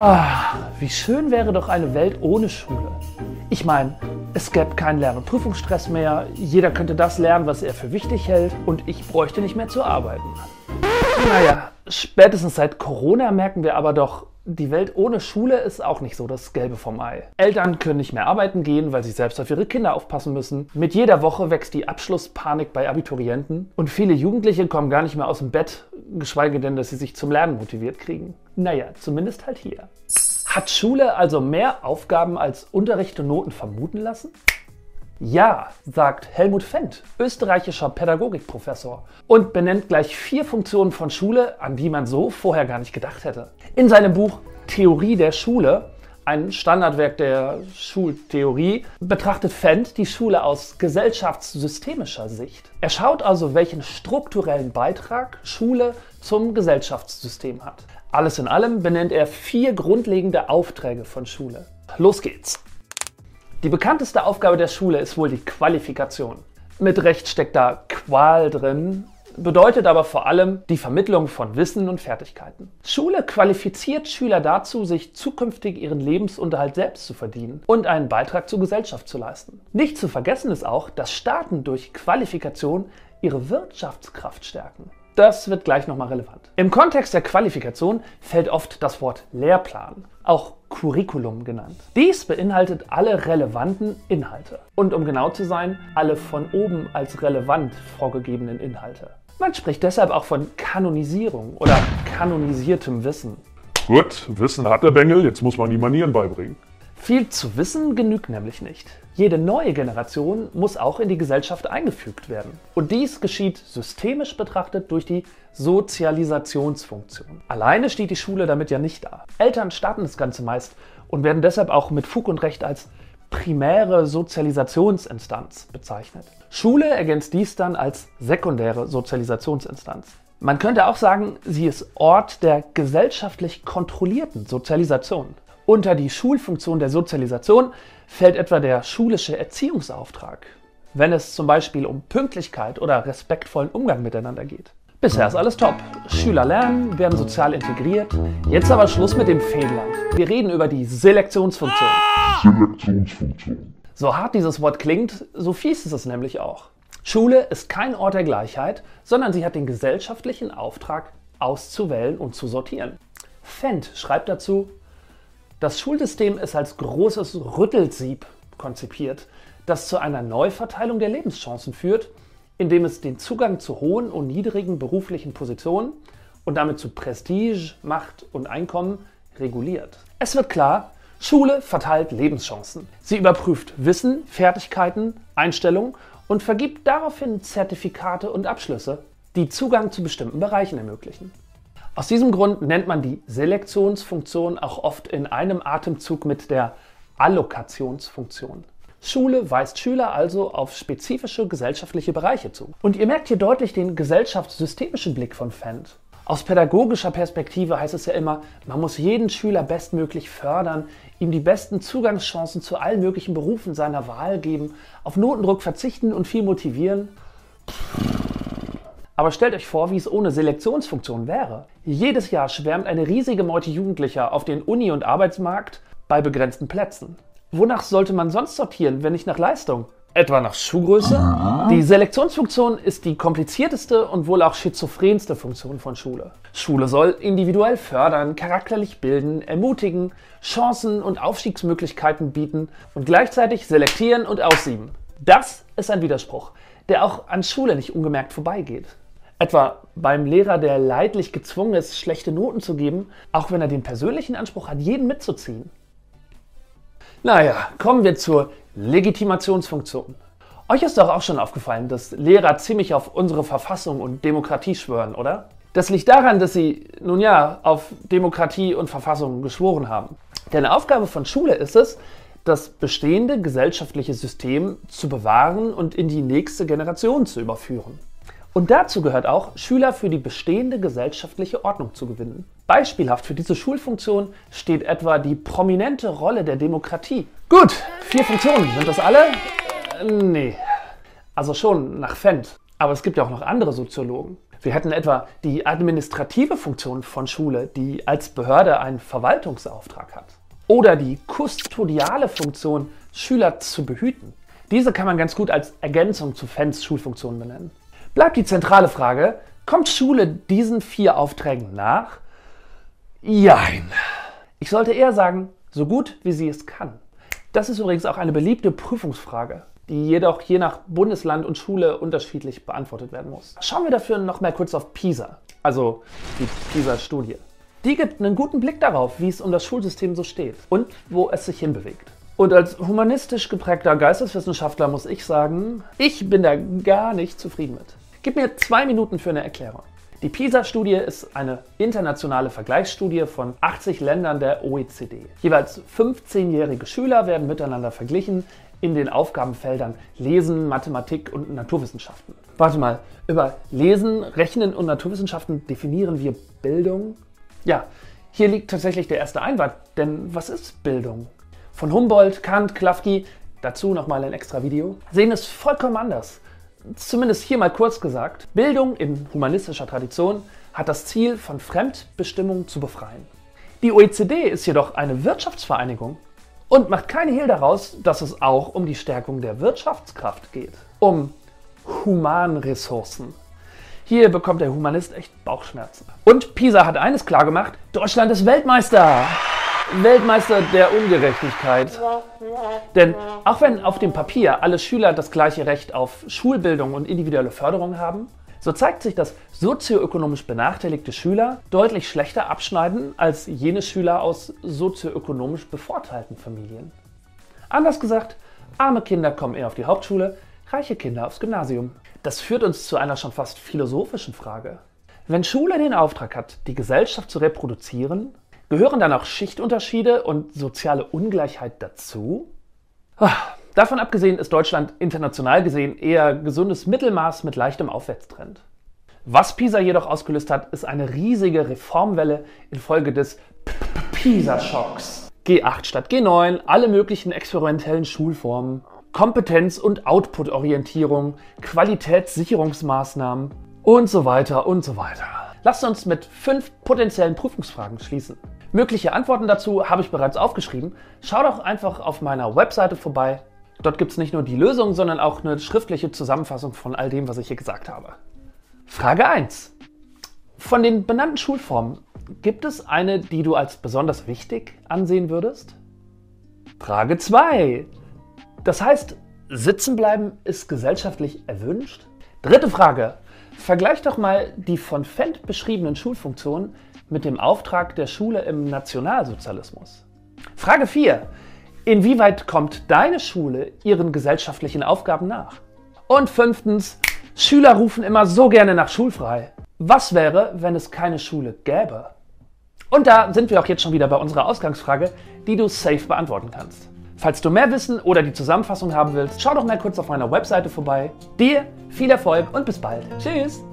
Ah, wie schön wäre doch eine Welt ohne Schule. Ich meine, es gäbe keinen Lern- und Prüfungsstress mehr, jeder könnte das lernen, was er für wichtig hält und ich bräuchte nicht mehr zu arbeiten. Naja, spätestens seit Corona merken wir aber doch, die Welt ohne Schule ist auch nicht so das Gelbe vom Ei. Eltern können nicht mehr arbeiten gehen, weil sie selbst auf ihre Kinder aufpassen müssen. Mit jeder Woche wächst die Abschlusspanik bei Abiturienten und viele Jugendliche kommen gar nicht mehr aus dem Bett, geschweige denn, dass sie sich zum Lernen motiviert kriegen. Naja, zumindest halt hier. Hat Schule also mehr Aufgaben als Unterricht und Noten vermuten lassen? Ja, sagt Helmut Fendt, österreichischer Pädagogikprofessor, und benennt gleich vier Funktionen von Schule, an die man so vorher gar nicht gedacht hätte. In seinem Buch Theorie der Schule, ein Standardwerk der Schultheorie, betrachtet Fendt die Schule aus gesellschaftssystemischer Sicht. Er schaut also, welchen strukturellen Beitrag Schule zum Gesellschaftssystem hat. Alles in allem benennt er vier grundlegende Aufträge von Schule. Los geht's! Die bekannteste Aufgabe der Schule ist wohl die Qualifikation. Mit Recht steckt da Qual drin, bedeutet aber vor allem die Vermittlung von Wissen und Fertigkeiten. Schule qualifiziert Schüler dazu, sich zukünftig ihren Lebensunterhalt selbst zu verdienen und einen Beitrag zur Gesellschaft zu leisten. Nicht zu vergessen ist auch, dass Staaten durch Qualifikation ihre Wirtschaftskraft stärken. Das wird gleich nochmal relevant. Im Kontext der Qualifikation fällt oft das Wort Lehrplan, auch Curriculum genannt. Dies beinhaltet alle relevanten Inhalte und um genau zu sein, alle von oben als relevant vorgegebenen Inhalte. Man spricht deshalb auch von Kanonisierung oder kanonisiertem Wissen. Gut, Wissen hat der Bengel, jetzt muss man die Manieren beibringen. Viel zu wissen genügt nämlich nicht. Jede neue Generation muss auch in die Gesellschaft eingefügt werden. Und dies geschieht systemisch betrachtet durch die Sozialisationsfunktion. Alleine steht die Schule damit ja nicht da. Eltern starten das Ganze meist und werden deshalb auch mit Fug und Recht als primäre Sozialisationsinstanz bezeichnet. Schule ergänzt dies dann als sekundäre Sozialisationsinstanz. Man könnte auch sagen, sie ist Ort der gesellschaftlich kontrollierten Sozialisation. Unter die Schulfunktion der Sozialisation fällt etwa der schulische Erziehungsauftrag, wenn es zum Beispiel um Pünktlichkeit oder respektvollen Umgang miteinander geht. Bisher ist alles top. Schüler lernen, werden sozial integriert. Jetzt aber Schluss mit dem Feenland. Wir reden über die Selektionsfunktion. Selektionsfunktion. So hart dieses Wort klingt, so fies ist es nämlich auch. Schule ist kein Ort der Gleichheit, sondern sie hat den gesellschaftlichen Auftrag, auszuwählen und zu sortieren. Fendt schreibt dazu, das Schulsystem ist als großes Rüttelsieb konzipiert, das zu einer Neuverteilung der Lebenschancen führt, indem es den Zugang zu hohen und niedrigen beruflichen Positionen und damit zu Prestige, Macht und Einkommen reguliert. Es wird klar, Schule verteilt Lebenschancen. Sie überprüft Wissen, Fertigkeiten, Einstellungen und vergibt daraufhin Zertifikate und Abschlüsse, die Zugang zu bestimmten Bereichen ermöglichen. Aus diesem Grund nennt man die Selektionsfunktion auch oft in einem Atemzug mit der Allokationsfunktion. Schule weist Schüler also auf spezifische gesellschaftliche Bereiche zu. Und ihr merkt hier deutlich den gesellschaftssystemischen Blick von Fendt. Aus pädagogischer Perspektive heißt es ja immer, man muss jeden Schüler bestmöglich fördern, ihm die besten Zugangschancen zu allen möglichen Berufen seiner Wahl geben, auf Notendruck verzichten und viel motivieren. Aber stellt euch vor, wie es ohne Selektionsfunktion wäre. Jedes Jahr schwärmt eine riesige Meute Jugendlicher auf den Uni- und Arbeitsmarkt bei begrenzten Plätzen. Wonach sollte man sonst sortieren, wenn nicht nach Leistung? Etwa nach Schuhgröße? Die Selektionsfunktion ist die komplizierteste und wohl auch schizophrenste Funktion von Schule. Schule soll individuell fördern, charakterlich bilden, ermutigen, Chancen und Aufstiegsmöglichkeiten bieten und gleichzeitig selektieren und aussieben. Das ist ein Widerspruch, der auch an Schule nicht ungemerkt vorbeigeht. Etwa beim Lehrer, der leidlich gezwungen ist, schlechte Noten zu geben, auch wenn er den persönlichen Anspruch hat, jeden mitzuziehen. Naja, kommen wir zur Legitimationsfunktion. Euch ist doch auch schon aufgefallen, dass Lehrer ziemlich auf unsere Verfassung und Demokratie schwören, oder? Das liegt daran, dass sie, nun ja, auf Demokratie und Verfassung geschworen haben. Denn Aufgabe von Schule ist es, das bestehende gesellschaftliche System zu bewahren und in die nächste Generation zu überführen. Und dazu gehört auch, Schüler für die bestehende gesellschaftliche Ordnung zu gewinnen. Beispielhaft für diese Schulfunktion steht etwa die prominente Rolle der Demokratie. Gut, vier Funktionen. Sind das alle? Nee. Also schon nach Fendt. Aber es gibt ja auch noch andere Soziologen. Wir hätten etwa die administrative Funktion von Schule, die als Behörde einen Verwaltungsauftrag hat. Oder die kustodiale Funktion, Schüler zu behüten. Diese kann man ganz gut als Ergänzung zu Fans Schulfunktionen benennen. Bleibt die zentrale Frage, kommt Schule diesen vier Aufträgen nach? Jein. Ich sollte eher sagen, so gut wie sie es kann. Das ist übrigens auch eine beliebte Prüfungsfrage, die jedoch je nach Bundesland und Schule unterschiedlich beantwortet werden muss. Schauen wir dafür noch mal kurz auf PISA, also die PISA-Studie. Die gibt einen guten Blick darauf, wie es um das Schulsystem so steht und wo es sich hinbewegt. Und als humanistisch geprägter Geisteswissenschaftler muss ich sagen, ich bin da gar nicht zufrieden mit. Gib mir zwei Minuten für eine Erklärung. Die PISA-Studie ist eine internationale Vergleichsstudie von 80 Ländern der OECD. Jeweils 15-jährige Schüler werden miteinander verglichen in den Aufgabenfeldern Lesen, Mathematik und Naturwissenschaften. Warte mal, über Lesen, Rechnen und Naturwissenschaften definieren wir Bildung? Ja, hier liegt tatsächlich der erste Einwand, denn was ist Bildung? von Humboldt, Kant, Klafki, dazu nochmal ein extra Video, sehen es vollkommen anders. Zumindest hier mal kurz gesagt. Bildung in humanistischer Tradition hat das Ziel, von Fremdbestimmung zu befreien. Die OECD ist jedoch eine Wirtschaftsvereinigung und macht keine Hehl daraus, dass es auch um die Stärkung der Wirtschaftskraft geht. Um Humanressourcen. Hier bekommt der Humanist echt Bauchschmerzen. Und Pisa hat eines klargemacht: Deutschland ist Weltmeister! Weltmeister der Ungerechtigkeit. Denn auch wenn auf dem Papier alle Schüler das gleiche Recht auf Schulbildung und individuelle Förderung haben, so zeigt sich, dass sozioökonomisch benachteiligte Schüler deutlich schlechter abschneiden als jene Schüler aus sozioökonomisch bevorteilten Familien. Anders gesagt, arme Kinder kommen eher auf die Hauptschule, reiche Kinder aufs Gymnasium. Das führt uns zu einer schon fast philosophischen Frage. Wenn Schule den Auftrag hat, die Gesellschaft zu reproduzieren, Gehören dann auch Schichtunterschiede und soziale Ungleichheit dazu? Ah, davon abgesehen ist Deutschland international gesehen eher gesundes Mittelmaß mit leichtem Aufwärtstrend. Was PISA jedoch ausgelöst hat, ist eine riesige Reformwelle infolge des PISA-Schocks. G8 statt G9, alle möglichen experimentellen Schulformen, Kompetenz- und Output-Orientierung, Qualitätssicherungsmaßnahmen und so weiter und so weiter. Lasst uns mit fünf potenziellen Prüfungsfragen schließen. Mögliche Antworten dazu habe ich bereits aufgeschrieben. Schau doch einfach auf meiner Webseite vorbei. Dort gibt es nicht nur die Lösung, sondern auch eine schriftliche Zusammenfassung von all dem, was ich hier gesagt habe. Frage 1. Von den benannten Schulformen gibt es eine, die du als besonders wichtig ansehen würdest? Frage 2. Das heißt, sitzen bleiben ist gesellschaftlich erwünscht? Dritte Frage. Vergleich doch mal die von Fendt beschriebenen Schulfunktionen mit dem Auftrag der Schule im Nationalsozialismus. Frage 4. Inwieweit kommt deine Schule ihren gesellschaftlichen Aufgaben nach? Und fünftens, Schüler rufen immer so gerne nach schulfrei. Was wäre, wenn es keine Schule gäbe? Und da sind wir auch jetzt schon wieder bei unserer Ausgangsfrage, die du safe beantworten kannst. Falls du mehr Wissen oder die Zusammenfassung haben willst, schau doch mal kurz auf meiner Webseite vorbei. Dir viel Erfolg und bis bald. Tschüss!